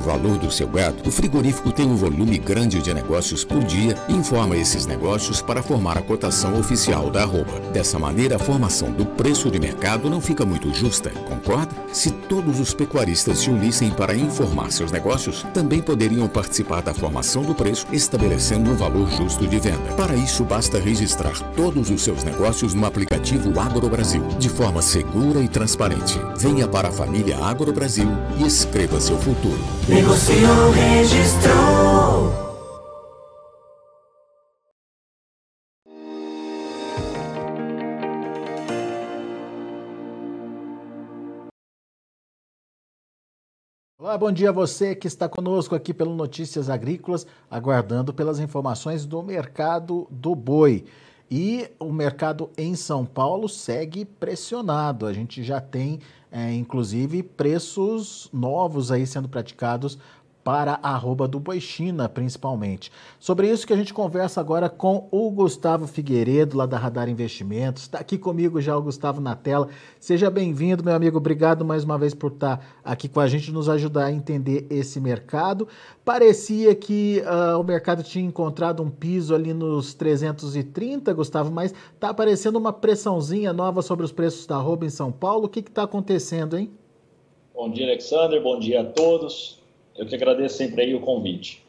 o valor do seu gado, o frigorífico tem um volume grande de negócios por dia e informa esses negócios para formar a cotação oficial da arroba. Dessa maneira, a formação do preço de mercado não fica muito justa, concorda? Se todos os pecuaristas se unissem para informar seus negócios, também poderiam participar da formação do preço, estabelecendo um valor justo de venda. Para isso, basta registrar todos os seus negócios no aplicativo AgroBrasil, de forma segura e transparente. Venha para a família AgroBrasil e escreva seu futuro. Negociou, registrou. Olá, bom dia a você que está conosco aqui pelo Notícias Agrícolas, aguardando pelas informações do mercado do boi. E o mercado em São Paulo segue pressionado. A gente já tem, é, inclusive, preços novos aí sendo praticados para a arroba do Boi China, principalmente. Sobre isso que a gente conversa agora com o Gustavo Figueiredo, lá da Radar Investimentos. Está aqui comigo já o Gustavo na tela. Seja bem-vindo, meu amigo. Obrigado mais uma vez por estar aqui com a gente, nos ajudar a entender esse mercado. Parecia que uh, o mercado tinha encontrado um piso ali nos 330, Gustavo, mas está aparecendo uma pressãozinha nova sobre os preços da arroba em São Paulo. O que está acontecendo, hein? Bom dia, Alexander. Bom dia a todos. Eu que agradeço sempre aí o convite.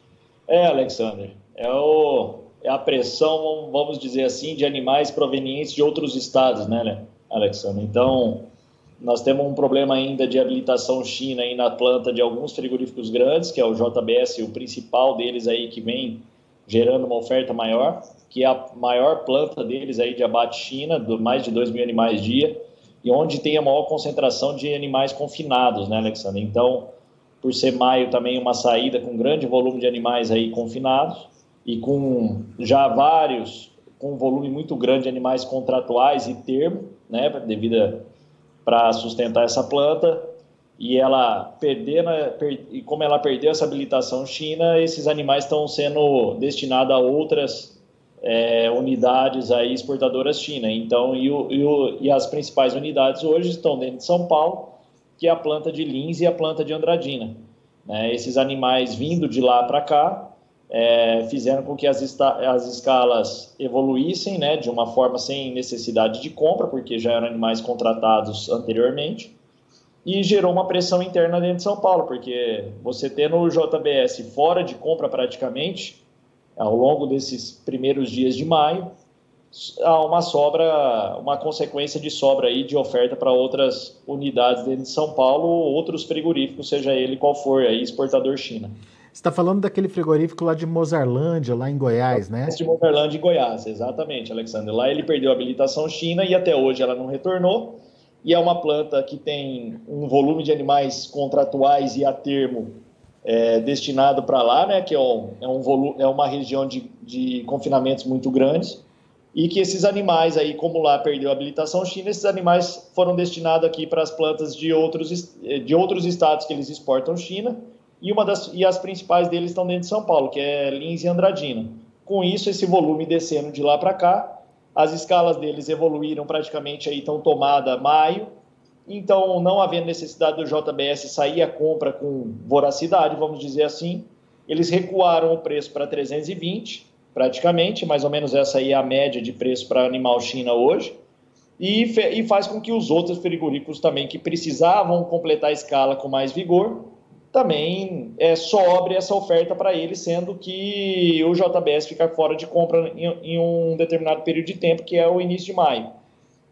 É, Alexander, é, o, é a pressão, vamos dizer assim, de animais provenientes de outros estados, né, Alexander? Então, nós temos um problema ainda de habilitação China aí na planta de alguns frigoríficos grandes, que é o JBS, o principal deles aí que vem gerando uma oferta maior, que é a maior planta deles aí de abate China, do mais de 2 mil animais dia, e onde tem a maior concentração de animais confinados, né, Alexandre? Então, por ser maio também uma saída com grande volume de animais aí confinados e com já vários com um volume muito grande de animais contratuais e termo, né, devido para sustentar essa planta e ela perder per, e como ela perdeu essa habilitação China, esses animais estão sendo destinados a outras é, unidades aí exportadoras China. Então, e, o, e, o, e as principais unidades hoje estão dentro de São Paulo que é a planta de Lins e a planta de Andradina. Né? Esses animais vindo de lá para cá é, fizeram com que as, as escalas evoluíssem né, de uma forma sem necessidade de compra, porque já eram animais contratados anteriormente, e gerou uma pressão interna dentro de São Paulo, porque você tendo o JBS fora de compra praticamente, ao longo desses primeiros dias de maio, há uma sobra, uma consequência de sobra aí de oferta para outras unidades dentro de São Paulo, outros frigoríficos, seja ele qual for, aí, exportador China. Você está falando daquele frigorífico lá de Mozarlândia, lá em Goiás, né? De Mozarlândia, em Goiás, exatamente, Alexandre. Lá ele perdeu a habilitação China e até hoje ela não retornou. E é uma planta que tem um volume de animais contratuais e a termo é, destinado para lá, né? Que é, um, é, um volume, é uma região de, de confinamentos muito grandes e que esses animais aí, como lá perdeu a habilitação China, esses animais foram destinados aqui para as plantas de outros, de outros estados que eles exportam China, e, uma das, e as principais deles estão dentro de São Paulo, que é Lins e Andradina. Com isso, esse volume descendo de lá para cá, as escalas deles evoluíram praticamente aí, estão tomada maio, então não havendo necessidade do JBS sair a compra com voracidade, vamos dizer assim, eles recuaram o preço para 320, praticamente, mais ou menos essa aí é a média de preço para animal China hoje, e, e faz com que os outros frigoríficos também que precisavam completar a escala com mais vigor, também é, sobre essa oferta para eles, sendo que o JBS fica fora de compra em, em, um determinado período de tempo, que é o início de maio.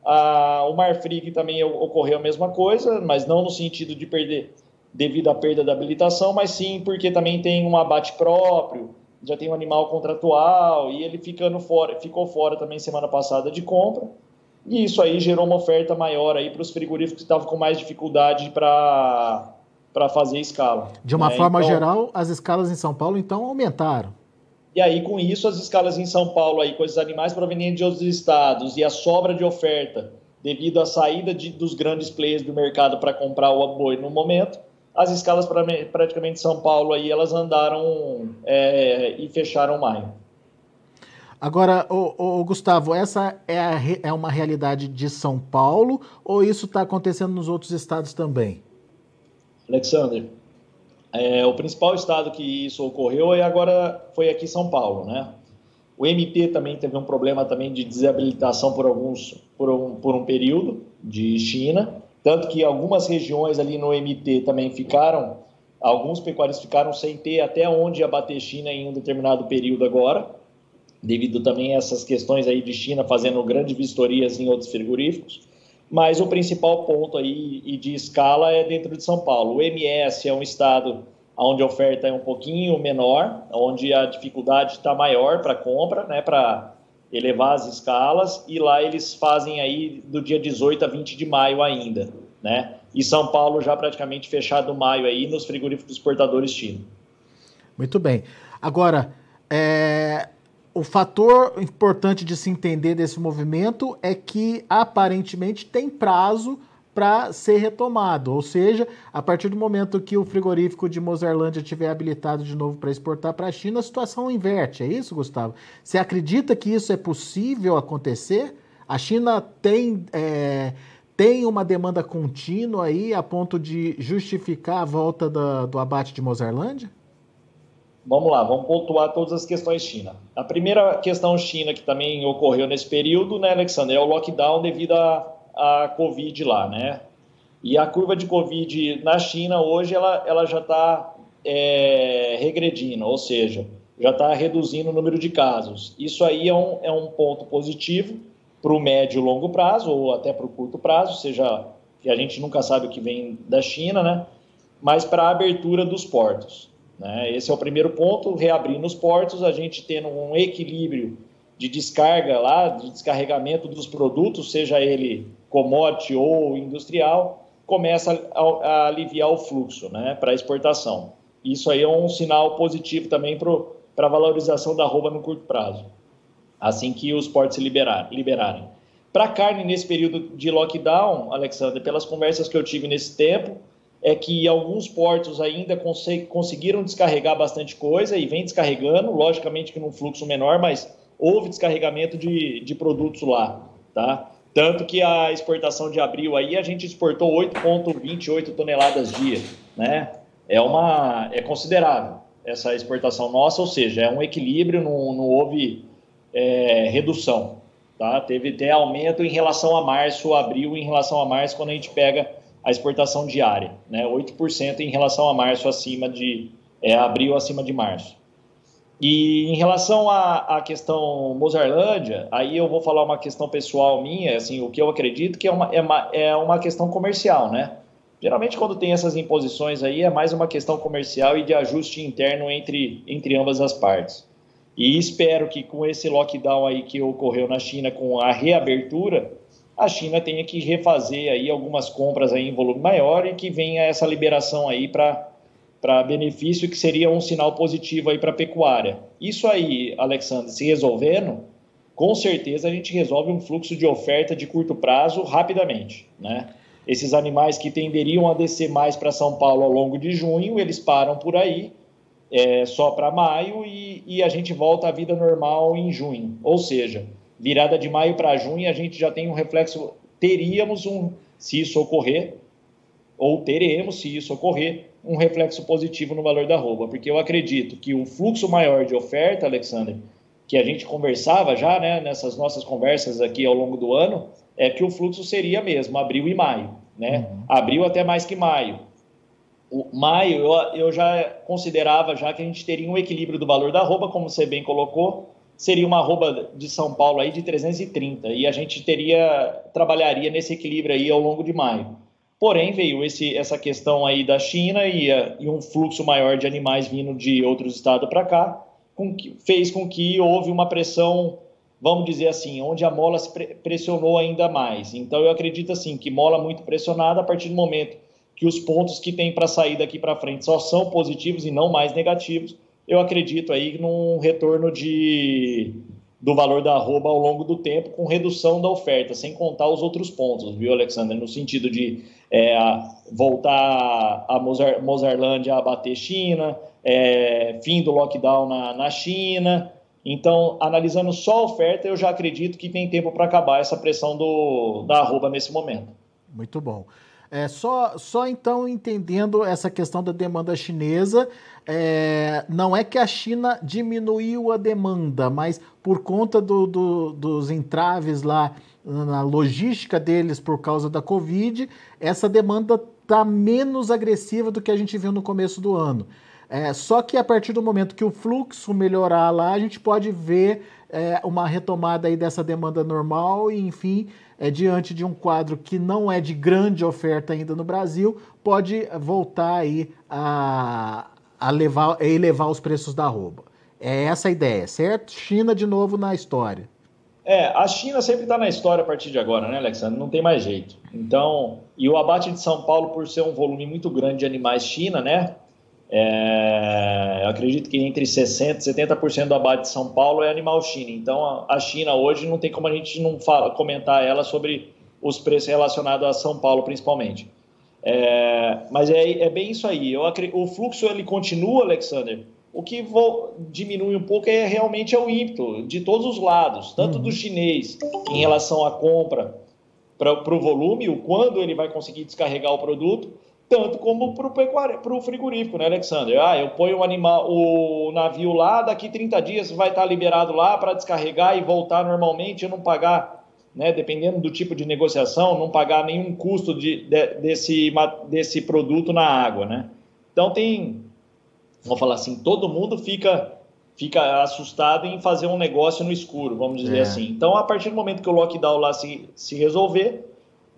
Ah, o Marfrig também ocorreu a mesma coisa, mas não no sentido de perder devido à perda da habilitação, mas sim porque também tem um abate próprio, já tem um animal contratual e ele ficando fora, ficou fora também semana passada de compra. E isso aí gerou uma oferta maior aí para os frigoríficos que estavam com mais dificuldade para para fazer escala. De uma né? forma então, geral, as escalas em São Paulo então aumentaram. E aí com isso as escalas em São Paulo aí com esses animais provenientes de outros estados e a sobra de oferta devido à saída de, dos grandes players do mercado para comprar o boi no momento, as escalas para praticamente São Paulo aí elas andaram é, e fecharam maio. Agora, o, Gustavo, essa é, a, é uma realidade de São Paulo ou isso está acontecendo nos outros estados também? Alexander, É, o principal estado que isso ocorreu é agora foi aqui São Paulo, né? O MP também teve um problema também de desabilitação por alguns por um, por um período de China, tanto que algumas regiões ali no MT também ficaram, alguns pecuaristas ficaram sem ter até onde abater China em um determinado período agora, devido também a essas questões aí de China fazendo grandes vistorias em outros frigoríficos. Mas o principal ponto aí e de escala é dentro de São Paulo. O MS é um estado onde a oferta é um pouquinho menor, onde a dificuldade está maior para compra, né, para elevar as escalas, e lá eles fazem aí do dia 18 a 20 de maio ainda, né? E São Paulo já praticamente fechado maio aí nos frigoríficos exportadores China. Muito bem. Agora, é, o fator importante de se entender desse movimento é que aparentemente tem prazo para ser retomado. Ou seja, a partir do momento que o frigorífico de Mozarlândia estiver habilitado de novo para exportar para a China, a situação inverte. É isso, Gustavo? Você acredita que isso é possível acontecer? A China tem, é, tem uma demanda contínua aí a ponto de justificar a volta da, do abate de Mozarlândia? Vamos lá, vamos pontuar todas as questões China. A primeira questão China que também ocorreu nesse período, né, Alexandre, é o lockdown devido a a Covid lá, né? E a curva de Covid na China hoje ela, ela já está é, regredindo, ou seja, já está reduzindo o número de casos. Isso aí é um, é um ponto positivo para o médio e longo prazo, ou até para o curto prazo, seja que a gente nunca sabe o que vem da China, né? Mas para a abertura dos portos. Né? Esse é o primeiro ponto, reabrindo os portos, a gente tendo um equilíbrio de descarga lá, de descarregamento dos produtos, seja ele commodity ou industrial, começa a, a aliviar o fluxo né, para exportação. Isso aí é um sinal positivo também para a valorização da roupa no curto prazo, assim que os portos se liberar, liberarem. Para carne, nesse período de lockdown, Alexandre, pelas conversas que eu tive nesse tempo, é que alguns portos ainda conseguiram descarregar bastante coisa e vem descarregando, logicamente que num fluxo menor, mas houve descarregamento de, de produtos lá, tá? Tanto que a exportação de abril aí a gente exportou 8,28 toneladas dia, né? É uma é considerável essa exportação nossa, ou seja, é um equilíbrio, não, não houve é, redução, tá? Teve até aumento em relação a março, abril em relação a março quando a gente pega a exportação diária, né? 8% em relação a março acima de é, abril acima de março. E em relação à, à questão Mozarlândia, aí eu vou falar uma questão pessoal minha, assim, o que eu acredito que é uma, é uma, é uma questão comercial, né? Geralmente, quando tem essas imposições aí, é mais uma questão comercial e de ajuste interno entre, entre ambas as partes. E espero que com esse lockdown aí que ocorreu na China, com a reabertura, a China tenha que refazer aí algumas compras aí em volume maior e que venha essa liberação aí para para benefício, que seria um sinal positivo aí para a pecuária. Isso aí, Alexandre, se resolvendo, com certeza a gente resolve um fluxo de oferta de curto prazo rapidamente, né? Esses animais que tenderiam a descer mais para São Paulo ao longo de junho, eles param por aí, é, só para maio, e, e, a gente volta à vida normal em junho. Ou seja, virada de maio para junho, a gente já tem um reflexo, teríamos um, se isso ocorrer, ou teremos, se isso ocorrer, um reflexo positivo no valor da roupa, porque eu acredito que o fluxo maior de oferta, Alexander, que a gente conversava já, né, nessas nossas conversas aqui ao longo do ano, é que o fluxo seria mesmo abril e maio, né? Uhum. Abril até mais que maio. O maio eu, eu já considerava já que a gente teria um equilíbrio do valor da roupa, como você bem colocou, seria uma roupa de São Paulo aí de 330 e a gente teria trabalharia nesse equilíbrio aí ao longo de maio. Porém, veio esse, essa questão aí da China e, e um fluxo maior de animais vindo de outros estados para cá, com que, fez com que houve uma pressão, vamos dizer assim, onde a mola se pressionou ainda mais. Então, eu acredito assim que mola muito pressionada a partir do momento que os pontos que tem para sair daqui para frente só são positivos e não mais negativos, eu acredito aí num retorno de do valor da arroba ao longo do tempo, com redução da oferta, sem contar os outros pontos, viu, Alexandre? No sentido de é, voltar a Mozar, Mozarlândia a bater China, é, fim do lockdown na, na China. Então, analisando só a oferta, eu já acredito que tem tempo para acabar essa pressão do, da arroba nesse momento. Muito bom. É, só, só então entendendo essa questão da demanda chinesa, é, não é que a China diminuiu a demanda, mas por conta do, do, dos entraves lá na logística deles por causa da Covid, essa demanda está menos agressiva do que a gente viu no começo do ano. É, só que a partir do momento que o fluxo melhorar lá, a gente pode ver é, uma retomada aí dessa demanda normal e, enfim, é, diante de um quadro que não é de grande oferta ainda no Brasil, pode voltar aí a, a, levar, a elevar os preços da arroba. É essa a ideia, certo? China de novo na história. É, a China sempre está na história a partir de agora, né, Alexandre? Não tem mais jeito. Então, e o abate de São Paulo, por ser um volume muito grande de animais China, né? É, acredito que entre 60% e 70% do abate de São Paulo é animal China. Então, a China hoje não tem como a gente não fala, comentar ela sobre os preços relacionados a São Paulo, principalmente. É, mas é, é, bem isso aí. Eu, o fluxo ele continua, Alexander. O que vou, diminui um pouco é realmente é o ímpeto de todos os lados, tanto uhum. do chinês em relação à compra para o volume, o quando ele vai conseguir descarregar o produto, tanto como para o frigorífico, né, Alexander? Ah, eu ponho o animal, o navio lá, daqui 30 dias vai estar liberado lá para descarregar e voltar normalmente, eu não pagar, né, dependendo do tipo de negociação, não pagar nenhum custo de, de, desse, desse produto na água, né? Então tem, vou falar assim, todo mundo fica fica assustado em fazer um negócio no escuro, vamos dizer é. assim. Então, a partir do momento que o lockdown lá se, se resolver,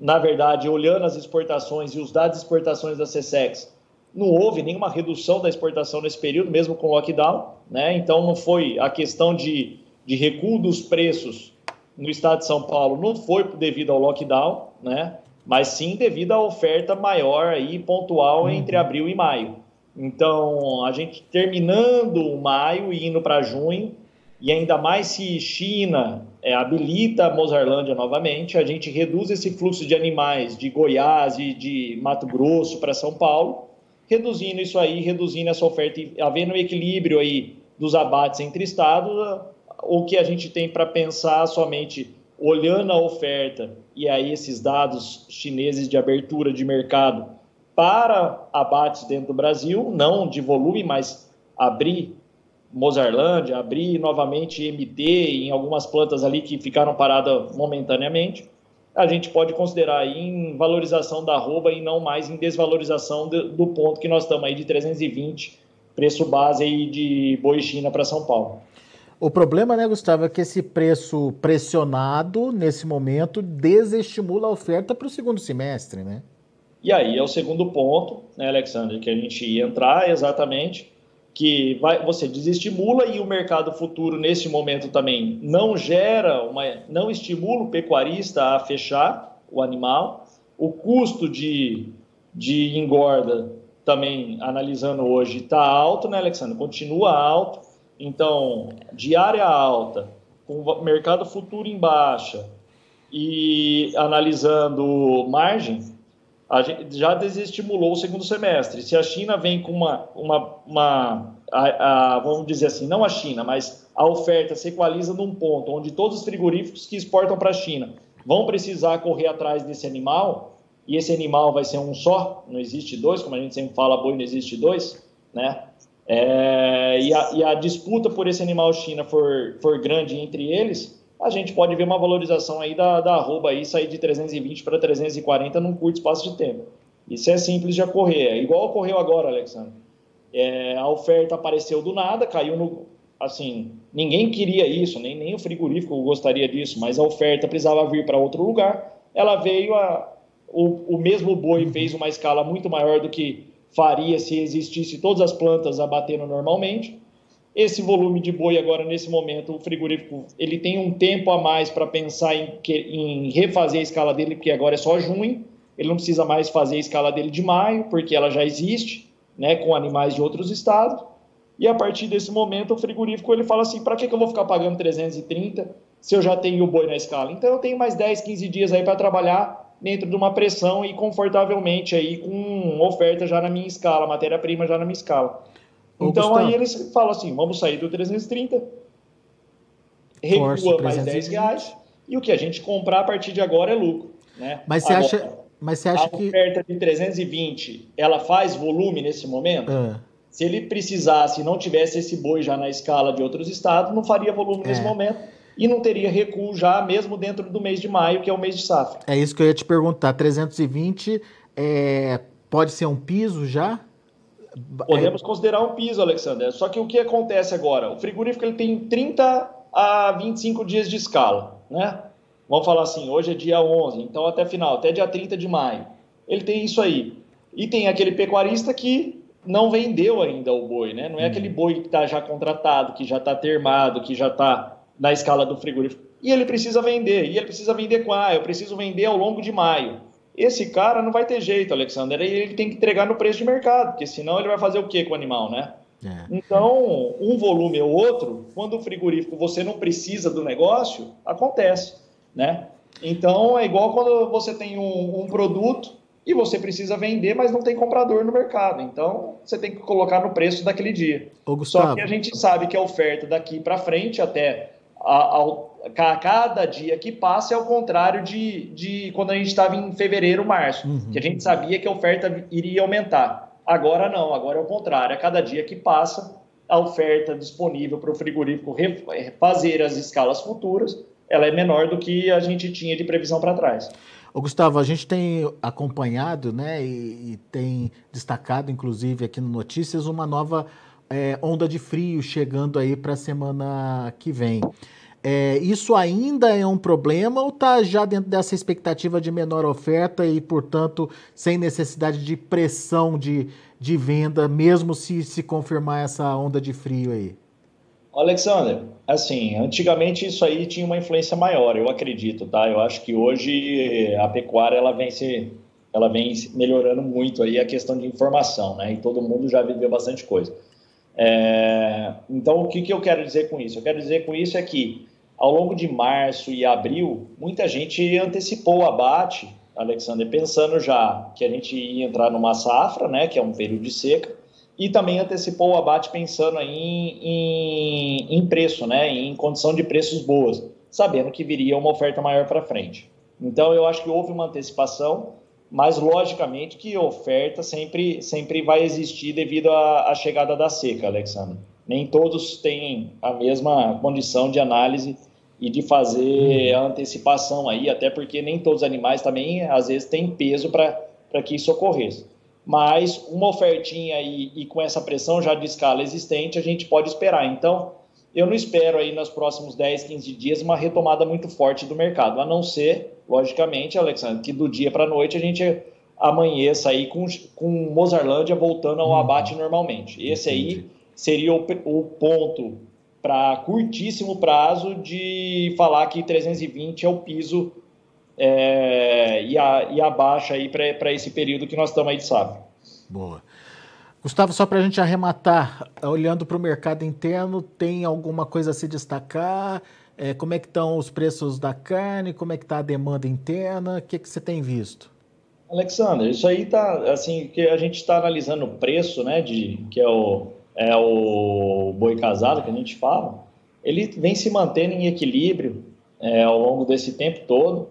na verdade, olhando as exportações e os dados de exportações da CSEX, não houve nenhuma redução da exportação nesse período, mesmo com lockdown, né? Então não foi a questão de, de recuo dos preços no estado de São Paulo, não foi devido ao lockdown, né? Mas sim devido à oferta maior aí pontual uhum. entre abril e maio. Então, a gente terminando maio e indo para junho, e ainda mais se China é, habilita a Mozarlândia novamente, a gente reduz esse fluxo de animais de Goiás e de Mato Grosso para São Paulo, reduzindo isso aí, reduzindo essa oferta, havendo um equilíbrio aí dos abates entre estados, o que a gente tem para pensar somente olhando a oferta e aí esses dados chineses de abertura de mercado para abates dentro do Brasil, não de volume, mas abrir Mozarlândia, abrir novamente MT em algumas plantas ali que ficaram paradas momentaneamente, a gente pode considerar aí em valorização da arroba e não mais em desvalorização do, do ponto que nós estamos aí de 320, preço base aí de boi China para São Paulo. O problema, né, Gustavo, é que esse preço pressionado, nesse momento, desestimula a oferta para o segundo semestre, né? E aí é o segundo ponto, né, Alexandre, que a gente ia entrar exatamente que vai, você desestimula e o mercado futuro nesse momento também não gera uma, não estimula o pecuarista a fechar o animal. O custo de, de engorda também analisando hoje está alto, né, Alexandre? Continua alto. Então, diária alta, com mercado futuro em baixa e analisando margem, a gente já desestimulou o segundo semestre. Se a China vem com uma, uma, uma a, a, vamos dizer assim, não a China, mas a oferta se equaliza num ponto onde todos os frigoríficos que exportam para a China vão precisar correr atrás desse animal, e esse animal vai ser um só, não existe dois, como a gente sempre fala, boi não existe dois, né? É, e, a, e, a, disputa por esse animal China for, for grande entre eles, a gente pode ver uma valorização aí da, da arroba aí sair de 320 para 340 num curto espaço de tempo. Isso é simples de ocorrer, é igual ocorreu agora, Alexandre. É, a oferta apareceu do nada, caiu no. Assim, ninguém queria isso, nem, nem o frigorífico gostaria disso, mas a oferta precisava vir para outro lugar. Ela veio, a, o, o mesmo boi fez uma escala muito maior do que faria se existisse todas as plantas abatendo normalmente esse volume de boi agora nesse momento o frigorífico ele tem um tempo a mais para pensar em, em, refazer a escala dele porque agora é só junho ele não precisa mais fazer a escala dele de maio porque ela já existe né com animais de outros estados. E a partir desse momento o frigorífico ele fala assim para que, que eu vou ficar pagando 330 se eu já tenho o boi na escala? Então eu tenho mais 10 15 dias aí para trabalhar dentro de uma pressão e confortavelmente aí com oferta já na minha escala matéria prima já na minha escala então aí eles falam assim: vamos sair do 330, recua mais 10 reais, e o que a gente comprar a partir de agora é lucro. Né? Mas você agora, acha. Mas você acha a que. A oferta de 320, ela faz volume nesse momento? Ah. Se ele precisasse e não tivesse esse boi já na escala de outros estados, não faria volume é. nesse momento e não teria recuo já mesmo dentro do mês de maio, que é o mês de safra. É isso que eu ia te perguntar. 320 é, pode ser um piso já? Podemos é... considerar um piso, Alexander. Só que o que acontece agora? O frigorífico ele tem 30 a 25 dias de escala, né? Vamos falar assim, hoje é dia 11, então até final, até dia 30 de maio. Ele tem isso aí. E tem aquele pecuarista que não vendeu ainda o boi, né? Não é aquele boi que está já contratado, que já está termado, que já está na escala do frigorífico. E ele precisa vender. E ele precisa vender com, ah, eu preciso vender ao longo de maio. Esse cara não vai ter jeito, Alexander. Ele tem que entregar no preço de mercado, porque senão ele vai fazer o que com o animal, né? É. Então, um volume ou outro, quando o frigorífico você não precisa do negócio, acontece, né? Então, é igual quando você tem um, um produto e você precisa vender, mas não tem comprador no mercado. Então, você tem que colocar no preço daquele dia. Ô, Só que a gente sabe que a oferta daqui para frente, até a, a, a, cada dia que passa, é o contrário de, de quando a gente estava em fevereiro, março, uhum. que a gente sabia que a oferta iria aumentar. Agora não, agora é o contrário. A cada dia que passa, a oferta disponível para o frigorífico fazer as escalas futuras, ela é menor do que a gente tinha de previsão para trás. Ô, Gustavo, a gente tem acompanhado né, e, e tem destacado, inclusive, aqui no Notícias, uma nova é, onda de frio chegando aí para a semana que vem. É, isso ainda é um problema ou está já dentro dessa expectativa de menor oferta e, portanto, sem necessidade de pressão de, de venda, mesmo se se confirmar essa onda de frio aí? Alexander, assim, antigamente isso aí tinha uma influência maior, eu acredito, tá? Eu acho que hoje a pecuária ela vem se, ela vem melhorando muito aí a questão de informação, né? E todo mundo já viveu bastante coisa. É, então, o que, que eu quero dizer com isso? Eu quero dizer com isso é que, ao longo de março e abril, muita gente antecipou o abate, Alexander, pensando já que a gente ia entrar numa safra, né, que é um período de seca, e também antecipou o abate pensando em, em, em preço, né, em condição de preços boas, sabendo que viria uma oferta maior para frente. Então, eu acho que houve uma antecipação mas logicamente que oferta sempre, sempre vai existir devido à, à chegada da seca, Alexandre. Nem todos têm a mesma condição de análise e de fazer a antecipação aí, até porque nem todos os animais também, às vezes, têm peso para que isso ocorresse. Mas uma ofertinha aí e com essa pressão já de escala existente, a gente pode esperar. Então, eu não espero aí nos próximos 10, 15 dias uma retomada muito forte do mercado, a não ser logicamente, Alexandre, que do dia para a noite a gente amanheça aí com, com Mozarlândia voltando ao uhum. abate normalmente. Esse aí seria o, o ponto para curtíssimo prazo de falar que 320 é o piso é, e, a, e abaixa aí para esse período que nós estamos aí de safra. Boa. Gustavo, só para a gente arrematar, olhando para o mercado interno, tem alguma coisa a se destacar? É, como é que estão os preços da carne? Como é que está a demanda interna? O que, que você tem visto? Alexander, isso aí está assim que a gente está analisando o preço, né, de que é o é o boi casado que a gente fala. Ele vem se mantendo em equilíbrio é, ao longo desse tempo todo.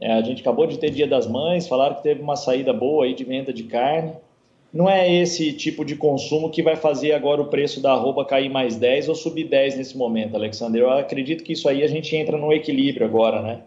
É, a gente acabou de ter Dia das Mães, falaram que teve uma saída boa aí de venda de carne não é esse tipo de consumo que vai fazer agora o preço da arroba cair mais 10 ou subir 10 nesse momento, Alexander. Eu acredito que isso aí a gente entra no equilíbrio agora, né?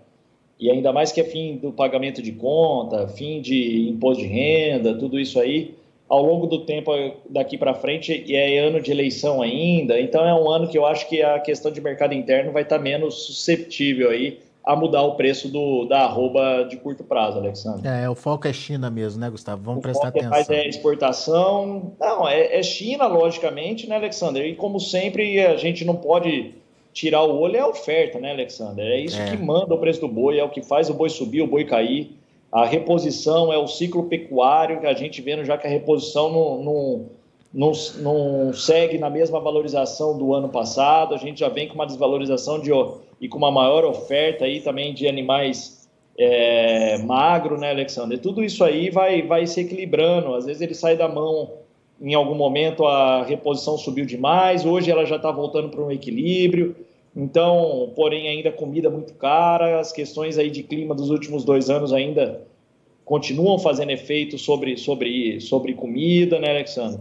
E ainda mais que é fim do pagamento de conta, fim de imposto de renda, tudo isso aí, ao longo do tempo daqui para frente, e é ano de eleição ainda, então é um ano que eu acho que a questão de mercado interno vai estar tá menos susceptível aí a mudar o preço do, da arroba de curto prazo, Alexandre. É, o foco é China mesmo, né, Gustavo? Vamos o prestar foco é atenção. É, é exportação. Não, é, é, China, logicamente, né, Alexandre? E como sempre, a gente não pode tirar o olho, é a oferta, né, Alexandre? É isso é. que manda o preço do boi, é o que faz o boi subir, o boi cair. A reposição é o ciclo pecuário, que a gente vendo já que a reposição não, não, não, não segue na mesma valorização do ano passado, a gente já vem com uma desvalorização de e com uma maior oferta aí também de animais é, magro, né, Alexander? Tudo isso aí vai, vai se equilibrando. Às vezes ele sai da mão em algum momento a reposição subiu demais, hoje ela já está voltando para um equilíbrio. Então, porém, ainda comida muito cara, as questões aí de clima dos últimos dois anos ainda continuam fazendo efeito sobre, sobre, sobre comida, né, Alexandre?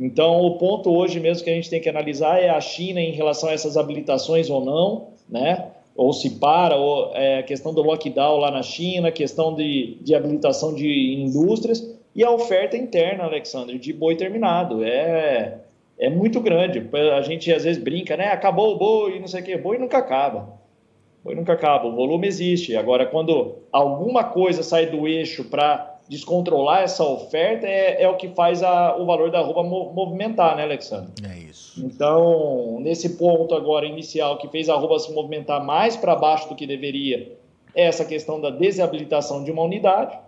Então, o ponto hoje mesmo que a gente tem que analisar é a China em relação a essas habilitações ou não, né? Ou se para, ou é, a questão do lockdown lá na China, questão de, de habilitação de indústrias e a oferta interna, Alexandre, de boi terminado. É, é muito grande. A gente às vezes brinca, né? Acabou o boi, não sei o quê. Boi nunca acaba. Boi nunca acaba. O volume existe. Agora, quando alguma coisa sai do eixo para descontrolar essa oferta, é, é o que faz a, o valor da roupa movimentar, né, Alexandre? É isso. Então, nesse ponto agora inicial que fez a roupa se movimentar mais para baixo do que deveria, é essa questão da desabilitação de uma unidade.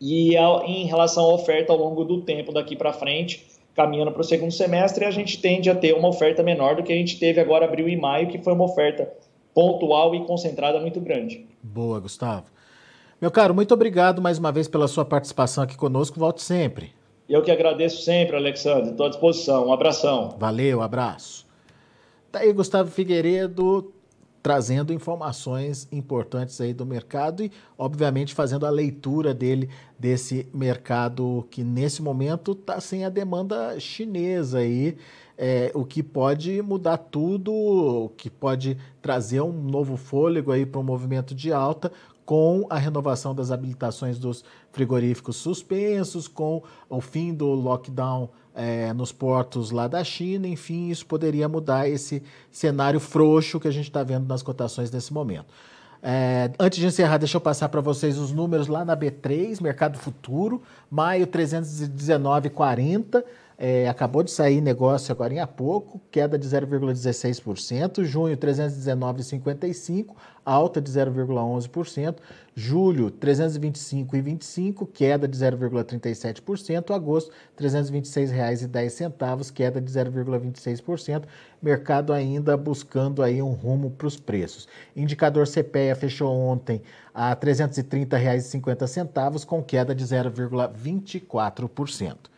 E a, em relação à oferta ao longo do tempo daqui para frente, caminhando para o segundo semestre, a gente tende a ter uma oferta menor do que a gente teve agora abril e maio, que foi uma oferta pontual e concentrada muito grande. Boa, Gustavo. Meu caro, muito obrigado mais uma vez pela sua participação aqui conosco. Volte sempre. Eu que agradeço sempre, Alexandre. Estou à disposição. Um abração. Valeu, abraço. Tá aí Gustavo Figueiredo, trazendo informações importantes aí do mercado e, obviamente, fazendo a leitura dele desse mercado que nesse momento está sem a demanda chinesa aí, é, o que pode mudar tudo, o que pode trazer um novo fôlego aí para um movimento de alta, com a renovação das habilitações dos frigoríficos suspensos, com o fim do lockdown é, nos portos lá da China, enfim, isso poderia mudar esse cenário frouxo que a gente está vendo nas cotações nesse momento. É, antes de encerrar, deixa eu passar para vocês os números lá na B3, Mercado Futuro, maio 319,40. É, acabou de sair negócio agora há pouco, queda de 0,16%. Junho, 319,55, alta de 0,11%. Julho, 325,25, queda de 0,37%. Agosto, R$ 326,10, queda de 0,26%. Mercado ainda buscando aí um rumo para os preços. Indicador CPEA fechou ontem a R$ 330,50, com queda de 0,24%.